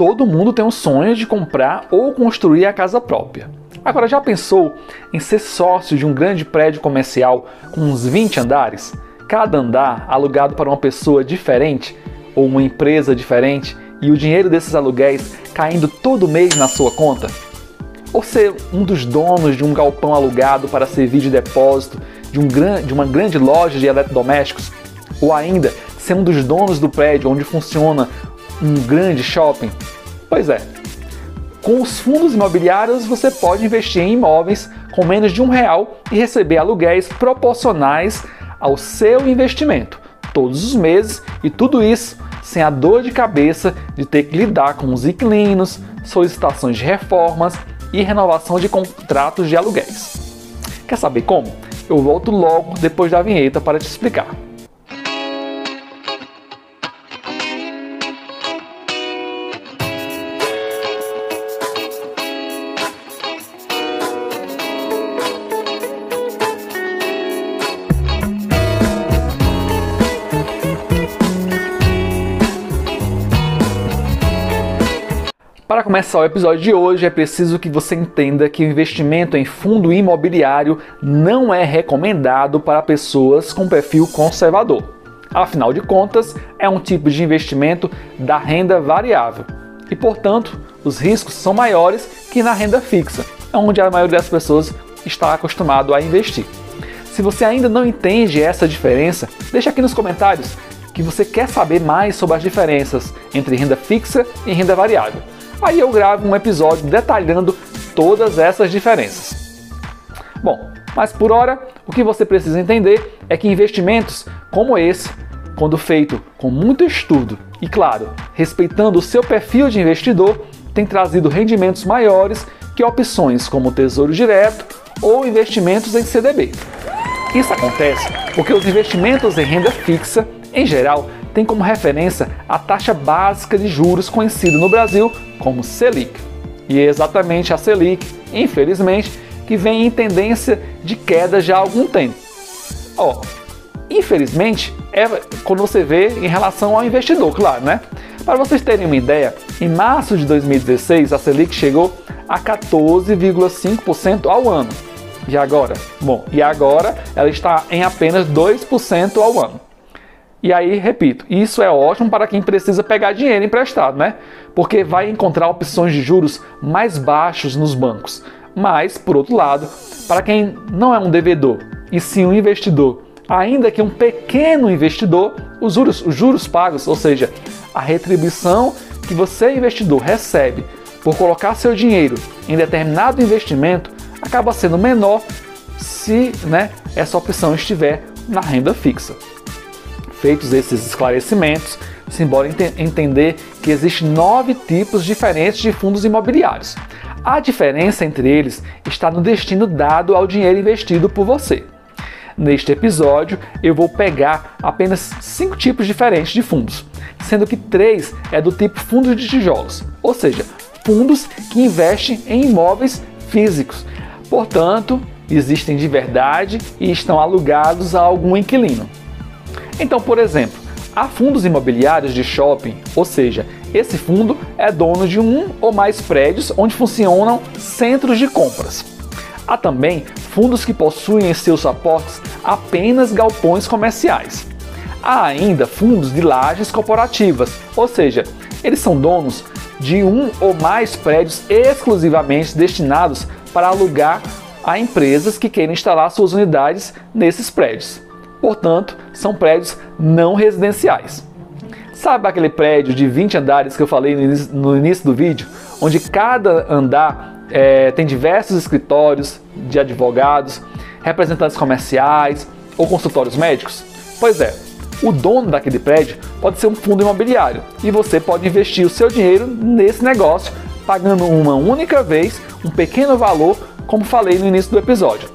todo mundo tem um sonho de comprar ou construir a casa própria. Agora, já pensou em ser sócio de um grande prédio comercial com uns 20 andares? Cada andar alugado para uma pessoa diferente ou uma empresa diferente e o dinheiro desses aluguéis caindo todo mês na sua conta? Ou ser um dos donos de um galpão alugado para servir de depósito de, um gran de uma grande loja de eletrodomésticos? Ou ainda ser um dos donos do prédio onde funciona um grande shopping? Pois é, com os fundos imobiliários você pode investir em imóveis com menos de um real e receber aluguéis proporcionais ao seu investimento todos os meses e tudo isso sem a dor de cabeça de ter que lidar com os inquilinos, solicitações de reformas e renovação de contratos de aluguéis. Quer saber como? Eu volto logo depois da vinheta para te explicar. Para começar o episódio de hoje, é preciso que você entenda que o investimento em fundo imobiliário não é recomendado para pessoas com perfil conservador. Afinal de contas, é um tipo de investimento da renda variável e, portanto, os riscos são maiores que na renda fixa, onde a maioria das pessoas está acostumado a investir. Se você ainda não entende essa diferença, deixa aqui nos comentários que você quer saber mais sobre as diferenças entre renda fixa e renda variável. Aí eu gravo um episódio detalhando todas essas diferenças. Bom, mas por hora, o que você precisa entender é que investimentos como esse, quando feito com muito estudo e, claro, respeitando o seu perfil de investidor, tem trazido rendimentos maiores que opções como Tesouro Direto ou investimentos em CDB. Isso acontece porque os investimentos em renda fixa, em geral, tem como referência a taxa básica de juros conhecida no Brasil como Selic. E é exatamente a Selic, infelizmente, que vem em tendência de queda já há algum tempo. Ó, infelizmente, é quando você vê em relação ao investidor, claro, né? Para vocês terem uma ideia, em março de 2016 a Selic chegou a 14,5% ao ano. E agora? Bom, e agora ela está em apenas 2% ao ano. E aí, repito, isso é ótimo para quem precisa pegar dinheiro emprestado, né? Porque vai encontrar opções de juros mais baixos nos bancos. Mas, por outro lado, para quem não é um devedor e sim um investidor, ainda que um pequeno investidor, os juros, os juros pagos, ou seja, a retribuição que você, investidor, recebe por colocar seu dinheiro em determinado investimento, acaba sendo menor se né, essa opção estiver na renda fixa. Feitos esses esclarecimentos, simbora ent entender que existem nove tipos diferentes de fundos imobiliários. A diferença entre eles está no destino dado ao dinheiro investido por você. Neste episódio, eu vou pegar apenas cinco tipos diferentes de fundos, sendo que três é do tipo fundos de tijolos, ou seja, fundos que investem em imóveis físicos. Portanto, existem de verdade e estão alugados a algum inquilino. Então, por exemplo, há fundos imobiliários de shopping, ou seja, esse fundo é dono de um ou mais prédios onde funcionam centros de compras. Há também fundos que possuem em seus aportes apenas galpões comerciais. Há ainda fundos de lajes corporativas, ou seja, eles são donos de um ou mais prédios exclusivamente destinados para alugar a empresas que queiram instalar suas unidades nesses prédios portanto, são prédios não residenciais. Sabe aquele prédio de 20 andares que eu falei no início, no início do vídeo, onde cada andar é, tem diversos escritórios de advogados, representantes comerciais ou consultórios médicos? Pois é, o dono daquele prédio pode ser um fundo imobiliário e você pode investir o seu dinheiro nesse negócio pagando uma única vez um pequeno valor, como falei no início do episódio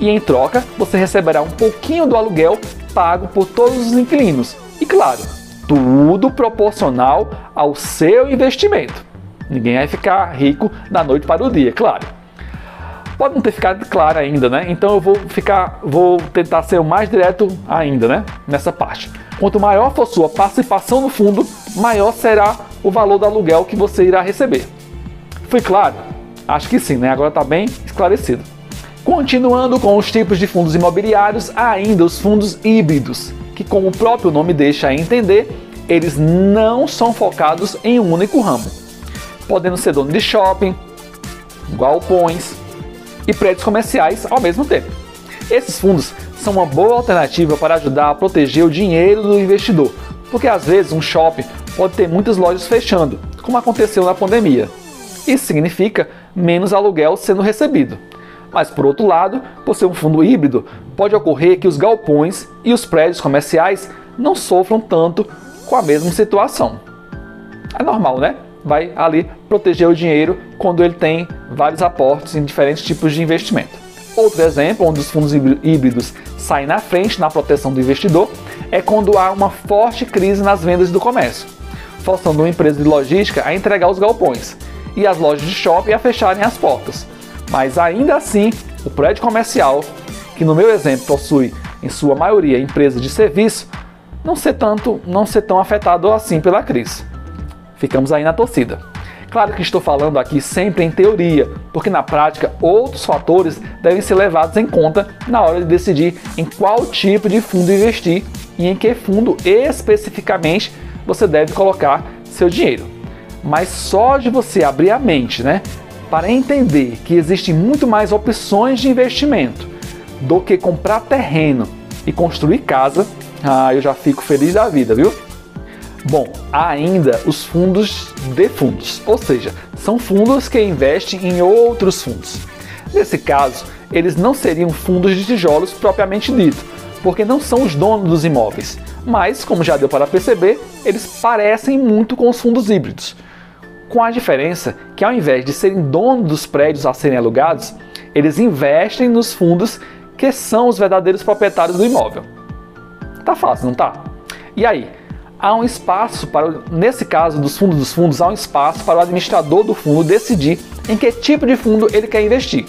e em troca você receberá um pouquinho do aluguel pago por todos os inquilinos. E claro, tudo proporcional ao seu investimento. Ninguém vai ficar rico da noite para o dia, claro. Pode não ter ficado claro ainda, né? Então eu vou ficar, vou tentar ser o mais direto ainda, né? Nessa parte. Quanto maior for sua participação no fundo, maior será o valor do aluguel que você irá receber. Foi claro? Acho que sim, né? Agora está bem esclarecido. Continuando com os tipos de fundos imobiliários, há ainda os fundos híbridos, que, como o próprio nome deixa a entender, eles não são focados em um único ramo, podendo ser dono de shopping, galpões e prédios comerciais ao mesmo tempo. Esses fundos são uma boa alternativa para ajudar a proteger o dinheiro do investidor, porque às vezes um shopping pode ter muitas lojas fechando, como aconteceu na pandemia. Isso significa menos aluguel sendo recebido. Mas por outro lado, por ser um fundo híbrido, pode ocorrer que os galpões e os prédios comerciais não sofram tanto com a mesma situação. É normal, né? Vai ali proteger o dinheiro quando ele tem vários aportes em diferentes tipos de investimento. Outro exemplo onde os fundos híbridos saem na frente na proteção do investidor é quando há uma forte crise nas vendas do comércio, forçando uma empresa de logística a entregar os galpões e as lojas de shopping a fecharem as portas. Mas ainda assim, o prédio comercial, que no meu exemplo possui em sua maioria empresas de serviço, não ser tanto, não ser tão afetado assim pela crise. Ficamos aí na torcida. Claro que estou falando aqui sempre em teoria, porque na prática outros fatores devem ser levados em conta na hora de decidir em qual tipo de fundo investir e em que fundo especificamente você deve colocar seu dinheiro. Mas só de você abrir a mente, né, para entender que existem muito mais opções de investimento do que comprar terreno e construir casa, ah, eu já fico feliz da vida, viu? Bom, há ainda os fundos de fundos, ou seja, são fundos que investem em outros fundos. Nesse caso, eles não seriam fundos de tijolos propriamente dito, porque não são os donos dos imóveis, mas, como já deu para perceber, eles parecem muito com os fundos híbridos. Com a diferença que, ao invés de serem donos dos prédios a serem alugados, eles investem nos fundos que são os verdadeiros proprietários do imóvel. Tá fácil, não tá? E aí, há um espaço para, nesse caso dos fundos dos fundos, há um espaço para o administrador do fundo decidir em que tipo de fundo ele quer investir.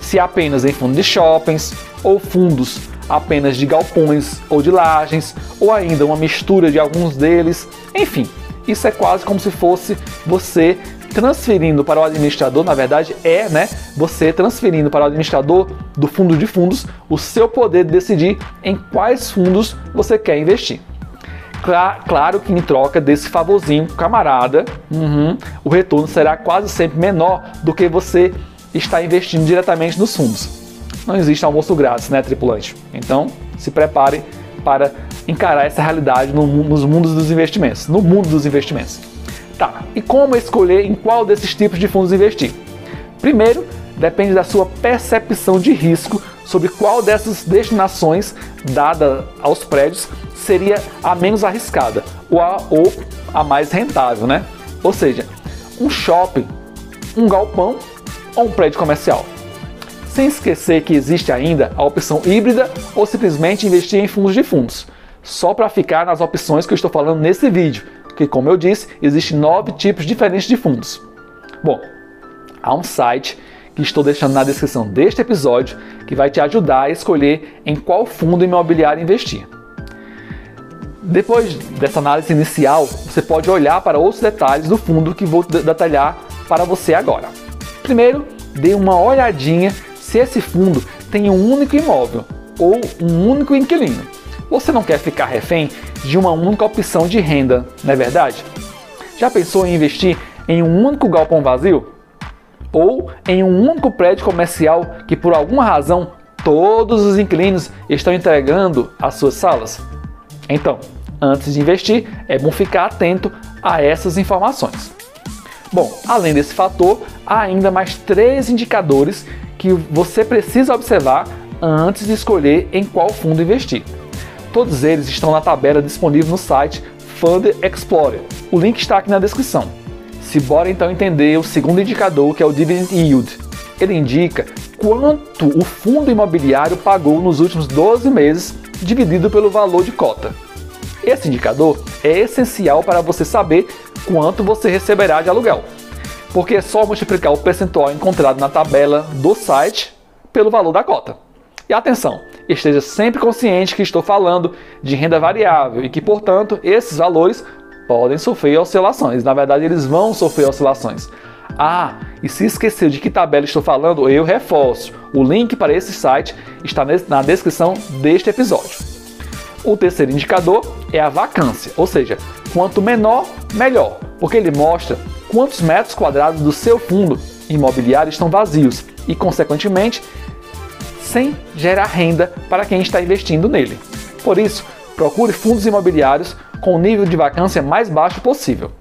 Se apenas em fundos de shoppings, ou fundos apenas de galpões ou de lajes, ou ainda uma mistura de alguns deles. Enfim, isso é quase como se fosse você transferindo para o administrador, na verdade é, né, você transferindo para o administrador do fundo de fundos o seu poder de decidir em quais fundos você quer investir. Claro que em troca desse favorzinho camarada, uhum, o retorno será quase sempre menor do que você está investindo diretamente nos fundos. Não existe almoço grátis, né, tripulante? Então, se prepare para encarar essa realidade no, nos mundos dos investimentos, no mundo dos investimentos. Tá, e como escolher em qual desses tipos de fundos investir? Primeiro, depende da sua percepção de risco sobre qual dessas destinações dada aos prédios seria a menos arriscada ou a, ou a mais rentável, né? Ou seja, um shopping, um galpão ou um prédio comercial. Sem esquecer que existe ainda a opção híbrida ou simplesmente investir em fundos de fundos, só para ficar nas opções que eu estou falando nesse vídeo, que como eu disse, existem nove tipos diferentes de fundos. Bom, há um site que estou deixando na descrição deste episódio que vai te ajudar a escolher em qual fundo imobiliário investir. Depois dessa análise inicial, você pode olhar para outros detalhes do fundo que vou detalhar para você agora. Primeiro, dê uma olhadinha se esse fundo tem um único imóvel ou um único inquilino. Você não quer ficar refém de uma única opção de renda, não é verdade? Já pensou em investir em um único galpão vazio? Ou em um único prédio comercial que por alguma razão todos os inquilinos estão entregando as suas salas? Então, antes de investir, é bom ficar atento a essas informações. Bom, além desse fator, há ainda mais três indicadores que você precisa observar antes de escolher em qual fundo investir. Todos eles estão na tabela disponível no site Fund Explorer. O link está aqui na descrição. Se bora então entender o segundo indicador, que é o Dividend Yield. Ele indica quanto o fundo imobiliário pagou nos últimos 12 meses dividido pelo valor de cota. Esse indicador é essencial para você saber quanto você receberá de aluguel, porque é só multiplicar o percentual encontrado na tabela do site pelo valor da cota. E atenção, esteja sempre consciente que estou falando de renda variável e que, portanto, esses valores podem sofrer oscilações. Na verdade, eles vão sofrer oscilações. Ah, e se esqueceu de que tabela estou falando, eu reforço. O link para esse site está na descrição deste episódio. O terceiro indicador é a vacância, ou seja, quanto menor, melhor, porque ele mostra quantos metros quadrados do seu fundo imobiliário estão vazios e, consequentemente, sem gerar renda para quem está investindo nele. Por isso, procure fundos imobiliários com o nível de vacância mais baixo possível.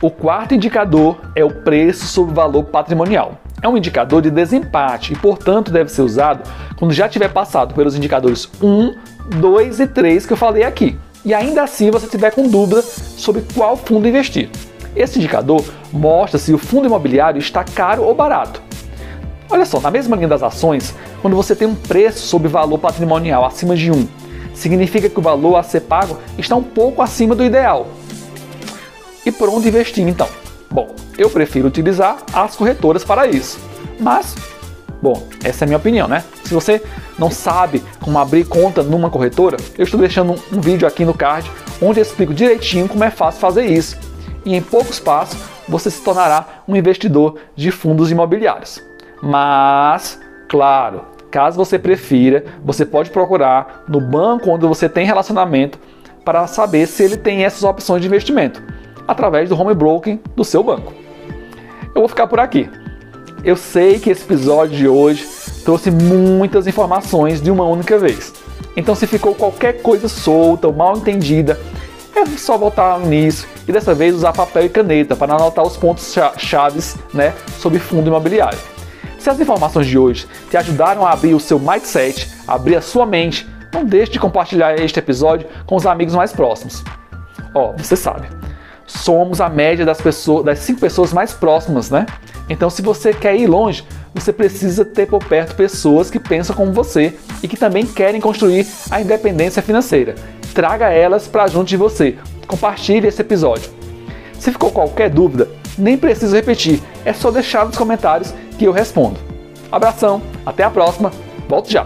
O quarto indicador é o preço sobre valor patrimonial. É um indicador de desempate e, portanto, deve ser usado quando já tiver passado pelos indicadores 1, 2 e 3 que eu falei aqui. E ainda assim você tiver com dúvida sobre qual fundo investir. Esse indicador mostra se o fundo imobiliário está caro ou barato. Olha só, na mesma linha das ações, quando você tem um preço sobre valor patrimonial acima de 1, significa que o valor a ser pago está um pouco acima do ideal. E por onde investir então? Bom, eu prefiro utilizar as corretoras para isso. Mas, bom, essa é a minha opinião, né? Se você não sabe como abrir conta numa corretora, eu estou deixando um vídeo aqui no card onde eu explico direitinho como é fácil fazer isso. E em poucos passos você se tornará um investidor de fundos imobiliários. Mas, claro, caso você prefira, você pode procurar no banco onde você tem relacionamento para saber se ele tem essas opções de investimento através do home broking do seu banco. Eu vou ficar por aqui. Eu sei que esse episódio de hoje trouxe muitas informações de uma única vez. Então, se ficou qualquer coisa solta ou mal entendida, é só voltar ao início e dessa vez usar papel e caneta para anotar os pontos chaves né, sobre fundo imobiliário. Se as informações de hoje te ajudaram a abrir o seu mindset, abrir a sua mente, não deixe de compartilhar este episódio com os amigos mais próximos. Ó, oh, você sabe, somos a média das pessoas, das cinco pessoas mais próximas, né? Então, se você quer ir longe, você precisa ter por perto pessoas que pensam como você e que também querem construir a independência financeira. Traga elas para junto de você. Compartilhe esse episódio. Se ficou qualquer dúvida, nem preciso repetir, é só deixar nos comentários que eu respondo. Abração, até a próxima, volto já!